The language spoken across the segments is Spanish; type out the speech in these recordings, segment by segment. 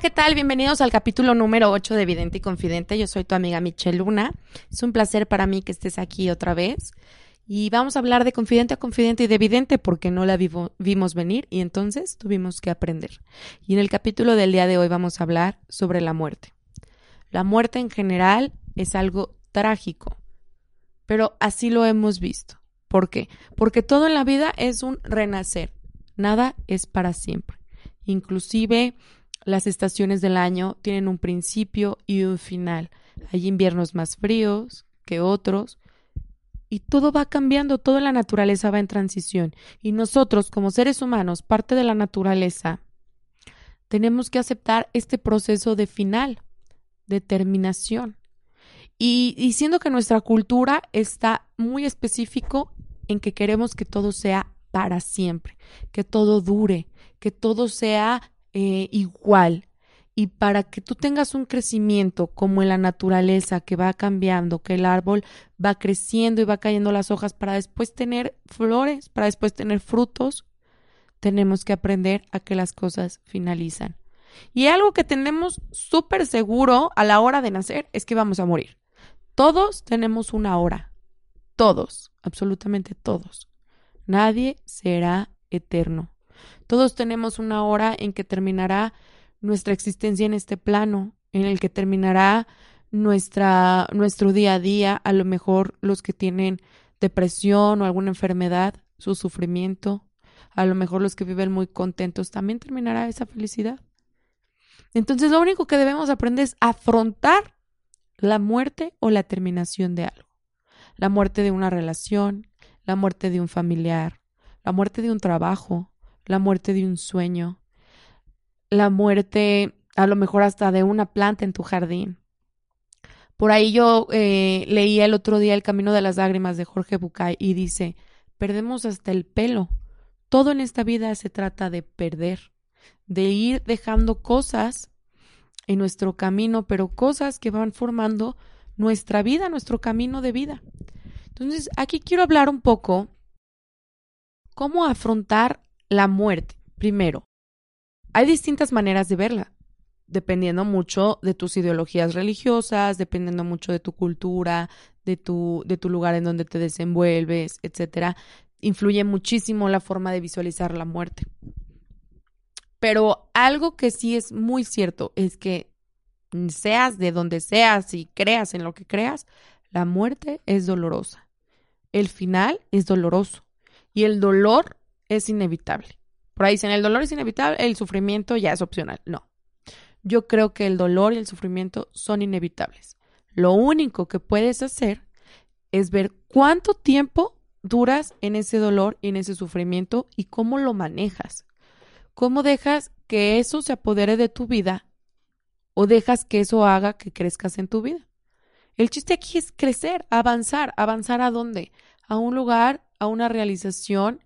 ¿qué tal? Bienvenidos al capítulo número 8 de Vidente y Confidente. Yo soy tu amiga Michelle Luna. Es un placer para mí que estés aquí otra vez. Y vamos a hablar de confidente a confidente y de vidente porque no la vimos venir y entonces tuvimos que aprender. Y en el capítulo del día de hoy vamos a hablar sobre la muerte. La muerte en general es algo trágico, pero así lo hemos visto. ¿Por qué? Porque todo en la vida es un renacer. Nada es para siempre. Inclusive las estaciones del año tienen un principio y un final. Hay inviernos más fríos que otros y todo va cambiando, toda la naturaleza va en transición. Y nosotros, como seres humanos, parte de la naturaleza, tenemos que aceptar este proceso de final, de terminación. Y diciendo que nuestra cultura está muy específico en que queremos que todo sea para siempre, que todo dure, que todo sea eh, igual. Y para que tú tengas un crecimiento como en la naturaleza que va cambiando, que el árbol va creciendo y va cayendo las hojas para después tener flores, para después tener frutos, tenemos que aprender a que las cosas finalizan. Y algo que tenemos súper seguro a la hora de nacer es que vamos a morir. Todos tenemos una hora. Todos, absolutamente todos. Nadie será eterno. Todos tenemos una hora en que terminará nuestra existencia en este plano, en el que terminará nuestra, nuestro día a día, a lo mejor los que tienen depresión o alguna enfermedad, su sufrimiento, a lo mejor los que viven muy contentos, también terminará esa felicidad. Entonces lo único que debemos aprender es afrontar la muerte o la terminación de algo. La muerte de una relación, la muerte de un familiar, la muerte de un trabajo, la muerte de un sueño, la muerte a lo mejor hasta de una planta en tu jardín. Por ahí yo eh, leía el otro día El Camino de las Lágrimas de Jorge Bucay y dice, perdemos hasta el pelo. Todo en esta vida se trata de perder, de ir dejando cosas en nuestro camino, pero cosas que van formando nuestra vida, nuestro camino de vida. Entonces, aquí quiero hablar un poco cómo afrontar la muerte, primero, hay distintas maneras de verla, dependiendo mucho de tus ideologías religiosas, dependiendo mucho de tu cultura, de tu, de tu lugar en donde te desenvuelves, etcétera. Influye muchísimo la forma de visualizar la muerte. Pero algo que sí es muy cierto es que seas de donde seas y creas en lo que creas, la muerte es dolorosa. El final es doloroso. Y el dolor es inevitable. Por ahí dicen, el dolor es inevitable, el sufrimiento ya es opcional. No. Yo creo que el dolor y el sufrimiento son inevitables. Lo único que puedes hacer es ver cuánto tiempo duras en ese dolor y en ese sufrimiento y cómo lo manejas. ¿Cómo dejas que eso se apodere de tu vida o dejas que eso haga que crezcas en tu vida? El chiste aquí es crecer, avanzar. ¿Avanzar a dónde? A un lugar, a una realización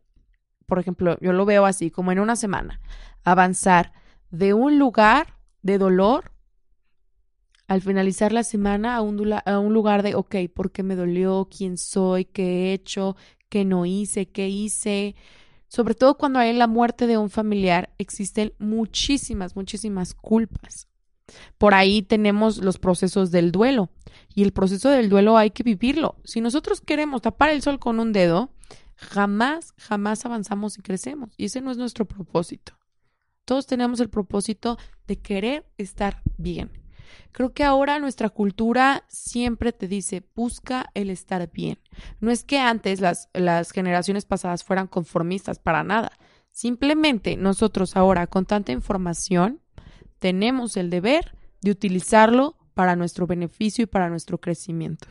por ejemplo, yo lo veo así, como en una semana, avanzar de un lugar de dolor al finalizar la semana a un, lugar de, ok, ¿por qué me dolió? ¿Quién soy? ¿Qué he hecho? ¿Qué no hice? ¿Qué hice? Sobre todo cuando hay la muerte de un familiar, existen muchísimas, muchísimas culpas. Por ahí tenemos los procesos del duelo y el proceso del duelo hay que vivirlo. Si nosotros queremos tapar el sol con un dedo, jamás, jamás avanzamos y crecemos. Y ese no es nuestro propósito. Todos tenemos el propósito de querer estar bien. Creo que ahora nuestra cultura siempre te dice, busca el estar bien. No es que antes las, las generaciones pasadas fueran conformistas para nada. Simplemente nosotros ahora, con tanta información, tenemos el deber de utilizarlo para nuestro beneficio y para nuestro crecimiento.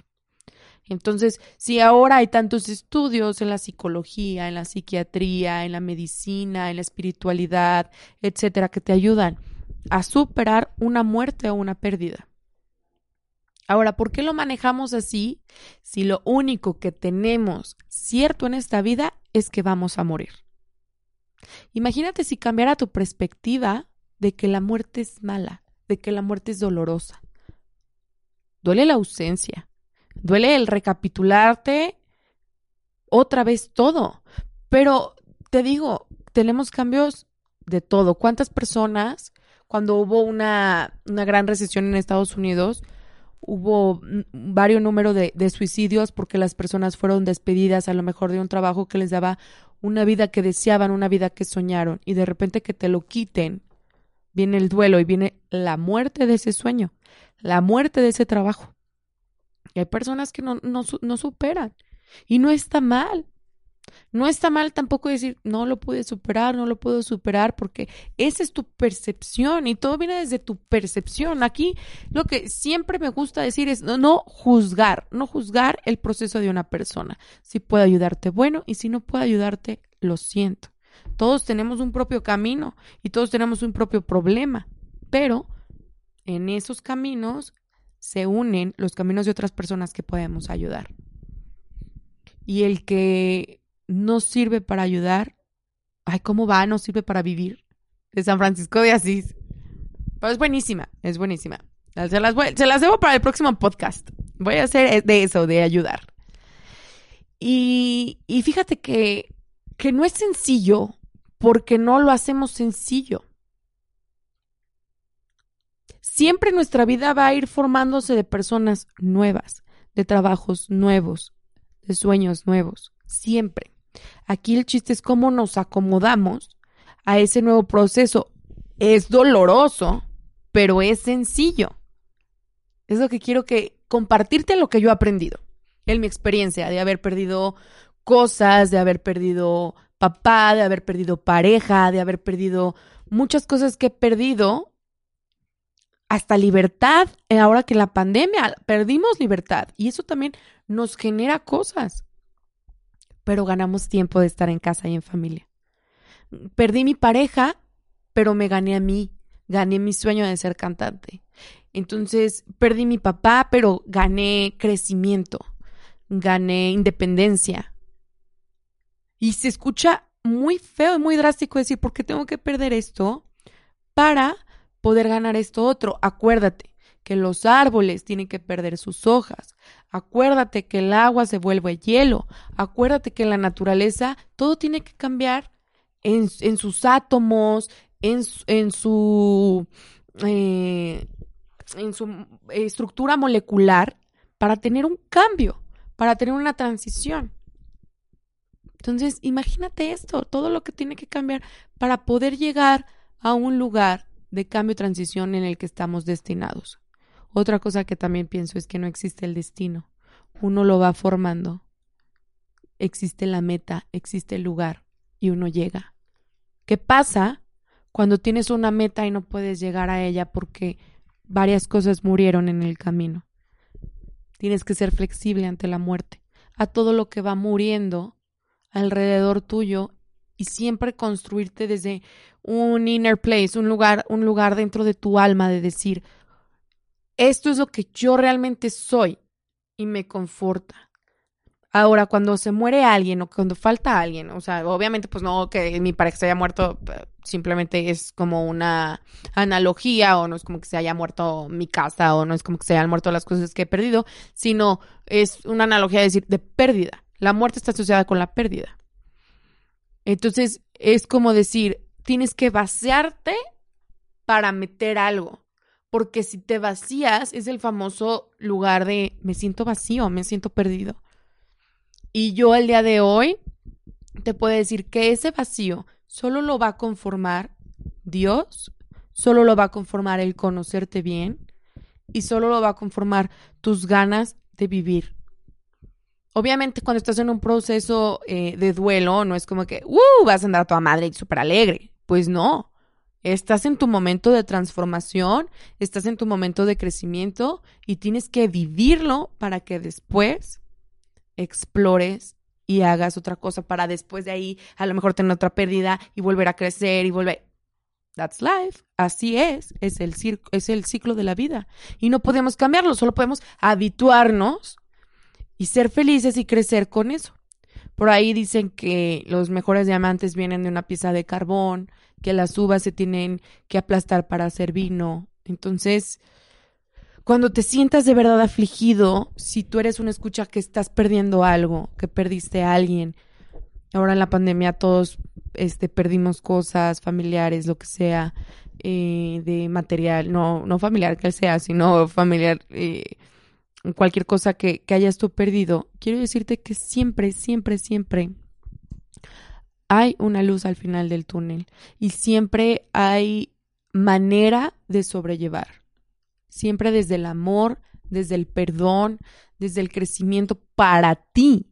Entonces, si ahora hay tantos estudios en la psicología, en la psiquiatría, en la medicina, en la espiritualidad, etcétera, que te ayudan a superar una muerte o una pérdida. Ahora, ¿por qué lo manejamos así si lo único que tenemos cierto en esta vida es que vamos a morir? Imagínate si cambiara tu perspectiva de que la muerte es mala, de que la muerte es dolorosa. Duele la ausencia, Duele el recapitularte otra vez todo. Pero te digo, tenemos cambios de todo. ¿Cuántas personas cuando hubo una, una gran recesión en Estados Unidos, hubo varios números de, de, suicidios porque las personas fueron despedidas a lo mejor de un trabajo que les daba una vida que deseaban, una vida que soñaron y de repente que te lo quiten, viene el duelo y viene la muerte de ese sueño, la muerte de ese trabajo. Y hay personas que no, no, no superan y no está mal. No está mal tampoco decir, no lo pude superar, no lo puedo superar, porque esa es tu percepción y todo viene desde tu percepción. Aquí lo que siempre me gusta decir es no, no juzgar, no juzgar el proceso de una persona. Si puede ayudarte, bueno, y si no puede ayudarte, lo siento. Todos tenemos un propio camino y todos tenemos un propio problema, pero en esos caminos se unen los caminos de otras personas que podemos ayudar. Y el que no sirve para ayudar. Ay, ¿cómo va? No sirve para vivir. De San Francisco de Asís. Pero es buenísima, es buenísima. Se las, se las debo para el próximo podcast. Voy a hacer de eso, de ayudar. Y, y fíjate que, que no es sencillo porque no lo hacemos sencillo. Siempre nuestra vida va a ir formándose de personas nuevas, de trabajos nuevos, de sueños nuevos. Siempre. Aquí el chiste es cómo nos acomodamos a ese nuevo proceso. Es doloroso, pero es sencillo. Es lo que quiero que compartirte lo que yo he aprendido en mi experiencia de haber perdido cosas, de haber perdido papá, de haber perdido pareja, de haber perdido muchas cosas que he perdido, hasta libertad, ahora que la pandemia perdimos libertad y eso también nos genera cosas pero ganamos tiempo de estar en casa y en familia. Perdí mi pareja, pero me gané a mí, gané mi sueño de ser cantante. Entonces, perdí mi papá, pero gané crecimiento, gané independencia. Y se escucha muy feo y muy drástico decir, ¿por qué tengo que perder esto para poder ganar esto otro? Acuérdate, que los árboles tienen que perder sus hojas. Acuérdate que el agua se vuelve hielo. Acuérdate que en la naturaleza todo tiene que cambiar en, sus átomos, en, en su, eh, en su estructura molecular para tener un cambio, para tener una transición. Entonces, imagínate esto, todo lo que tiene que cambiar para poder llegar a un lugar de cambio y transición en el que estamos destinados. Otra cosa que también pienso es que no existe el destino. Uno lo va formando. Existe la meta, existe el lugar y uno llega. ¿Qué pasa cuando tienes una meta y no puedes llegar a ella porque varias cosas murieron en el camino? Tienes que ser flexible ante la muerte, a todo lo que va muriendo alrededor tuyo y siempre construirte desde un inner place, un lugar, un lugar dentro de tu alma de decir, esto es lo que yo realmente soy y me conforta. Ahora, cuando se muere alguien o cuando falta alguien, o sea, obviamente, pues no que mi pareja se haya muerto, eh, simplemente es como una analogía, o no es como que se haya muerto mi casa, o no es como que se hayan muerto las cosas que he perdido, sino es una analogía de decir de pérdida. La muerte está asociada con la pérdida. Entonces, es como decir, tienes que vaciarte para meter algo porque si te vacías es el famoso lugar de me siento vacío, me siento perdido. Y yo el día de hoy te puedo decir que ese vacío solo lo va a conformar Dios, solo lo va a conformar el conocerte bien y solo lo va a conformar tus ganas de vivir. Obviamente cuando estás en un proceso eh, de duelo no es como que, ¡uh! vas a andar a toda madre y súper alegre. Pues no, Estás en tu momento de transformación, estás en tu momento de crecimiento y tienes que vivirlo para que después explores y hagas otra cosa para después de ahí a lo mejor tener otra pérdida y volver a crecer y volver. That's life. Así es. Es el, es el ciclo de la vida. Y no podemos cambiarlo, solo podemos habituarnos y ser felices y crecer con eso. Por ahí dicen que los mejores diamantes vienen de una pieza de carbón, que las uvas se tienen que aplastar para hacer vino. Entonces, cuando te sientas de verdad afligido, si tú eres una escucha que estás perdiendo algo, que perdiste a alguien, ahora en la pandemia todos este, perdimos cosas, familiares, lo que sea, eh, de material, no, no familiar que sea, sino familiar, eh, cualquier cosa que, que hayas tú perdido, quiero decirte que siempre, siempre, siempre hay una luz al final del túnel y siempre hay manera de sobrellevar. Siempre desde el amor, desde el perdón, desde el crecimiento para ti.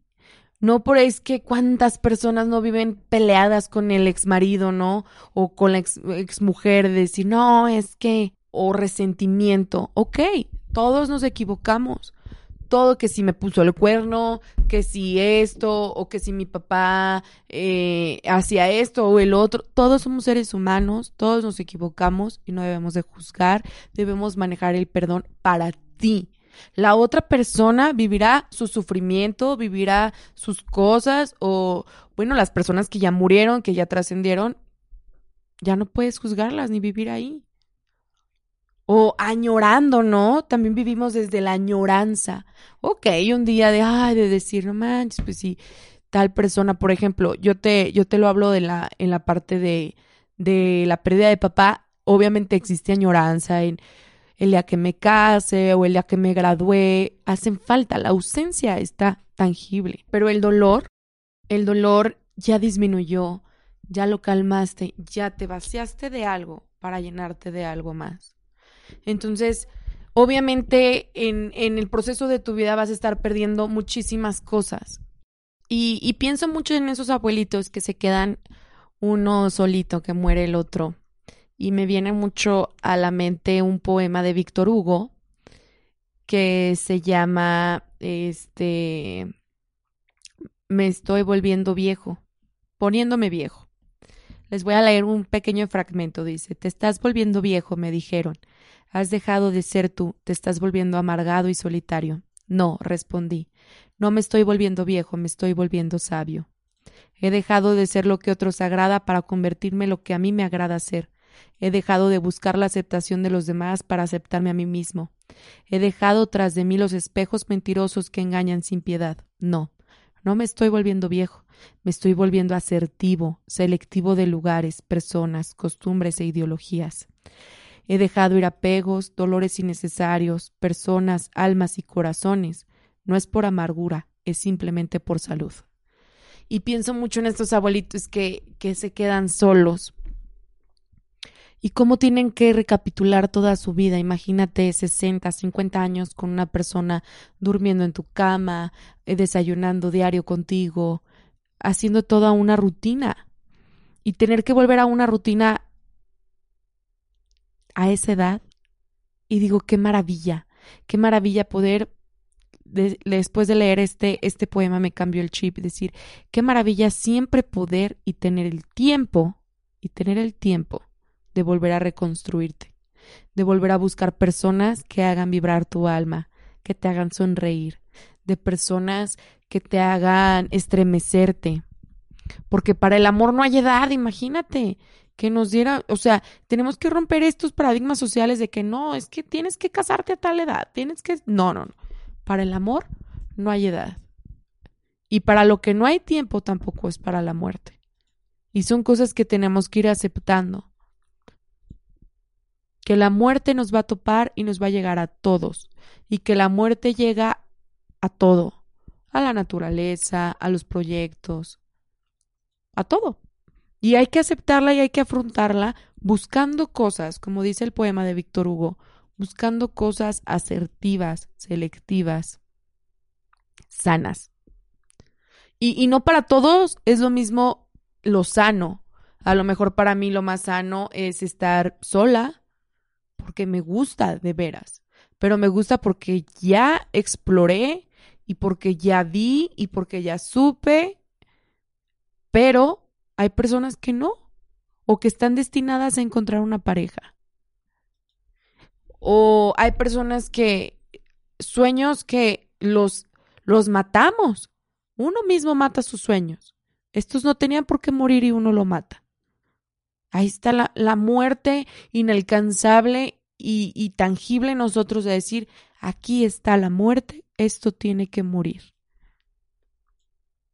No por es que cuántas personas no viven peleadas con el ex marido, ¿no? O con la ex, ex mujer, de decir, no, es que, o resentimiento. Ok, todos nos equivocamos. Todo que si me puso el cuerno, que si esto, o que si mi papá eh, hacía esto o el otro. Todos somos seres humanos, todos nos equivocamos y no debemos de juzgar, debemos manejar el perdón para ti la otra persona vivirá su sufrimiento, vivirá sus cosas o, bueno, las personas que ya murieron, que ya trascendieron, ya no puedes juzgarlas ni vivir ahí. O añorando, ¿no? También vivimos desde la añoranza. Ok, un día de, ay, de decir, no manches, pues sí, tal persona, por ejemplo, yo te, yo te lo hablo de la, en la parte de, de la pérdida de papá, obviamente existe añoranza en el día que me case o el día que me gradué, hacen falta, la ausencia está tangible, pero el dolor, el dolor ya disminuyó, ya lo calmaste, ya te vaciaste de algo para llenarte de algo más. Entonces, obviamente en, en el proceso de tu vida vas a estar perdiendo muchísimas cosas. Y, y pienso mucho en esos abuelitos que se quedan uno solito, que muere el otro y me viene mucho a la mente un poema de Víctor Hugo que se llama este Me estoy volviendo viejo, poniéndome viejo. Les voy a leer un pequeño fragmento. Dice, Te estás volviendo viejo, me dijeron. Has dejado de ser tú, te estás volviendo amargado y solitario. No, respondí. No me estoy volviendo viejo, me estoy volviendo sabio. He dejado de ser lo que otros agrada para convertirme en lo que a mí me agrada ser. He dejado de buscar la aceptación de los demás para aceptarme a mí mismo. He dejado tras de mí los espejos mentirosos que engañan sin piedad. No, no me estoy volviendo viejo, me estoy volviendo asertivo, selectivo de lugares, personas, costumbres e ideologías. He dejado ir apegos, dolores innecesarios, personas, almas y corazones. No es por amargura, es simplemente por salud. Y pienso mucho en estos abuelitos que, que se quedan solos y cómo tienen que recapitular toda su vida. Imagínate 60, 50 años con una persona durmiendo en tu cama, eh, desayunando diario contigo, haciendo toda una rutina. Y tener que volver a una rutina a esa edad. Y digo, qué maravilla, qué maravilla poder después de leer este, este poema me cambió el chip, decir, qué maravilla siempre poder y tener el tiempo, y tener el tiempo de volver a reconstruirte, de volver a buscar personas que hagan vibrar tu alma, que te hagan sonreír, de personas que te hagan estremecerte. Porque para el amor no hay edad, imagínate, que nos diera, o sea, tenemos que romper estos paradigmas sociales de que no, es que tienes que casarte a tal edad, tienes que... No, no, no. Para el amor no hay edad. Y para lo que no hay tiempo tampoco es para la muerte. Y son cosas que tenemos que ir aceptando que la muerte nos va a topar y nos va a llegar a todos, y que la muerte llega a todo, a la naturaleza, a los proyectos, a todo. Y hay que aceptarla y hay que afrontarla buscando cosas, como dice el poema de Víctor Hugo, buscando cosas asertivas, selectivas, sanas. Y, y no para todos es lo mismo lo sano. A lo mejor para mí lo más sano es estar sola, porque me gusta de veras, pero me gusta porque ya exploré y porque ya vi y porque ya supe, pero hay personas que no, o que están destinadas a encontrar una pareja. O hay personas que sueños que los los matamos. Uno mismo mata sus sueños. Estos no tenían por qué morir y uno lo mata. Ahí está la, la muerte inalcanzable y, tangible nosotros de decir, aquí está la muerte, esto tiene que morir.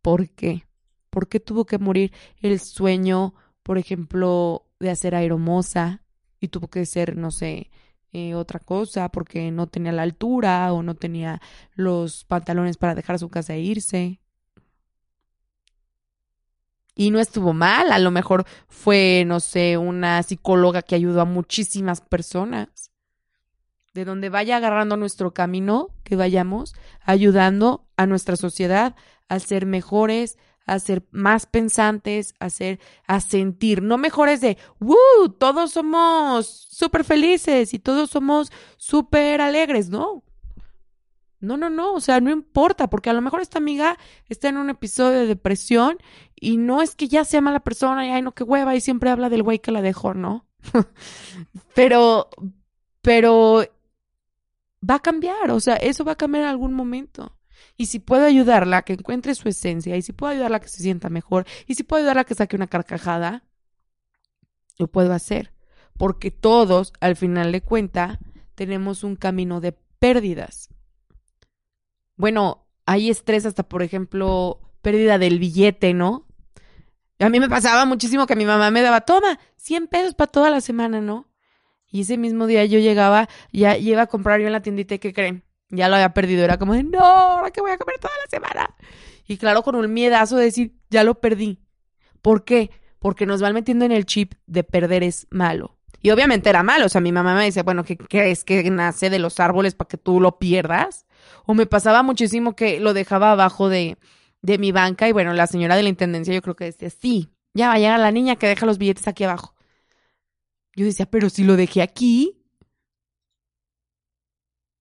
¿Por qué? ¿Por qué tuvo que morir el sueño, por ejemplo, de hacer aeromosa, y tuvo que ser, no sé, eh, otra cosa porque no tenía la altura o no tenía los pantalones para dejar su casa e irse. Y no estuvo mal, a lo mejor fue, no sé, una psicóloga que ayudó a muchísimas personas. De donde vaya agarrando nuestro camino, que vayamos ayudando a nuestra sociedad a ser mejores, a ser más pensantes, a a sentir, no mejores de, ¡Woo! Todos somos súper felices y todos somos súper alegres, ¿no? No, no, no, o sea, no importa, porque a lo mejor esta amiga está en un episodio de depresión y no es que ya sea mala persona y ay, no, qué hueva, y siempre habla del güey que la dejó, ¿no? pero, pero va a cambiar, o sea, eso va a cambiar en algún momento. Y si puedo ayudarla a que encuentre su esencia, y si puedo ayudarla a que se sienta mejor, y si puedo ayudarla a que saque una carcajada, lo puedo hacer. Porque todos, al final de cuenta, tenemos un camino de pérdidas. Bueno, hay estrés hasta, por ejemplo, pérdida del billete, ¿no? A mí me pasaba muchísimo que mi mamá me daba, toma, 100 pesos para toda la semana, ¿no? Y ese mismo día yo llegaba, ya iba a comprar yo en la tiendita, ¿qué creen? Ya lo había perdido, era como de, no, ahora que voy a comer toda la semana. Y claro, con un miedazo de decir, ya lo perdí. ¿Por qué? Porque nos van metiendo en el chip de perder es malo. Y obviamente era malo, o sea, mi mamá me dice, bueno, ¿qué crees que nace de los árboles para que tú lo pierdas? O me pasaba muchísimo que lo dejaba abajo de, de mi banca y bueno, la señora de la intendencia yo creo que decía, sí, ya va a llegar la niña que deja los billetes aquí abajo. Yo decía, pero si lo dejé aquí.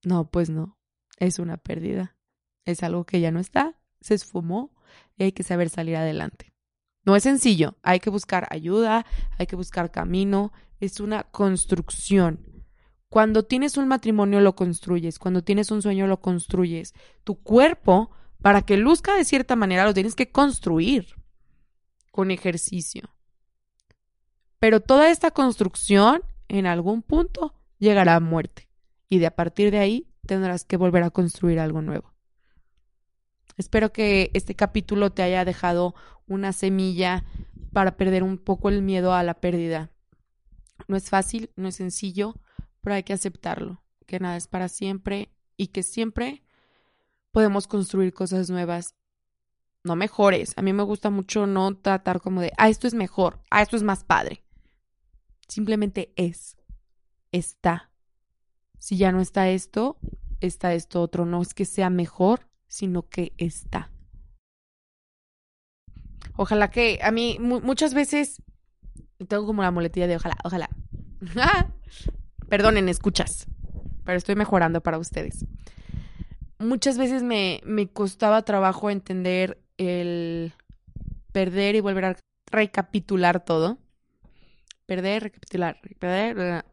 No, pues no, es una pérdida. Es algo que ya no está, se esfumó y hay que saber salir adelante. No es sencillo, hay que buscar ayuda, hay que buscar camino, es una construcción. Cuando tienes un matrimonio lo construyes, cuando tienes un sueño lo construyes. Tu cuerpo, para que luzca de cierta manera, lo tienes que construir con ejercicio. Pero toda esta construcción, en algún punto, llegará a muerte. Y de a partir de ahí tendrás que volver a construir algo nuevo. Espero que este capítulo te haya dejado una semilla para perder un poco el miedo a la pérdida. No es fácil, no es sencillo, pero hay que aceptarlo, que nada es para siempre y que siempre podemos construir cosas nuevas, no mejores. A mí me gusta mucho no tratar como de, ah, esto es mejor, ah, esto es más padre. Simplemente es, está. Si ya no está esto, está esto otro. No es que sea mejor, sino que está. Ojalá que a mí muchas veces tengo como la muletilla de ojalá, ojalá. Perdonen, escuchas, pero estoy mejorando para ustedes. Muchas veces me, me costaba trabajo entender el perder y volver a recapitular todo perder, recapitular, perder,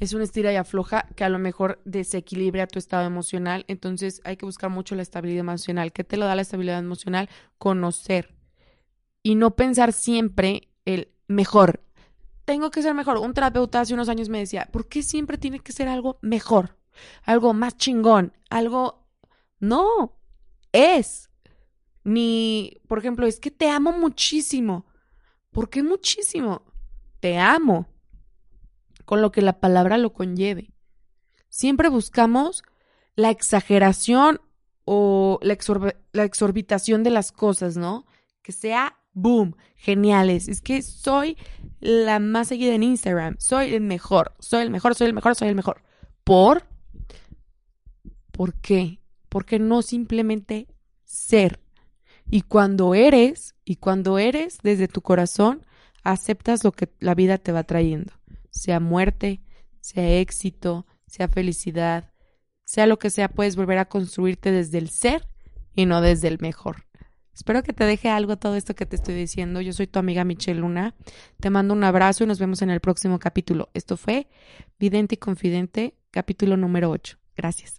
es una estira y afloja que a lo mejor desequilibra tu estado emocional. Entonces hay que buscar mucho la estabilidad emocional. ¿Qué te lo da la estabilidad emocional? Conocer y no pensar siempre el mejor. Tengo que ser mejor. Un terapeuta hace unos años me decía, ¿por qué siempre tiene que ser algo mejor? Algo más chingón, algo... No, es. Ni, por ejemplo, es que te amo muchísimo. ¿Por qué muchísimo? Te amo, con lo que la palabra lo conlleve. Siempre buscamos la exageración o la, exorbitación de las cosas, ¿no? Que sea boom, geniales. Es que soy la más seguida en Instagram, soy el mejor, soy el mejor, soy el mejor, soy el mejor. ¿Por? ¿Por qué? Porque no simplemente ser. Y cuando eres, y cuando eres desde tu corazón, aceptas lo que la vida te va trayendo, sea muerte, sea éxito, sea felicidad, sea lo que sea, puedes volver a construirte desde el ser y no desde el mejor. Espero que te deje algo todo esto que te estoy diciendo. Yo soy tu amiga Michelle Luna. Te mando un abrazo y nos vemos en el próximo capítulo. Esto fue Vidente y Confidente, capítulo número 8. Gracias.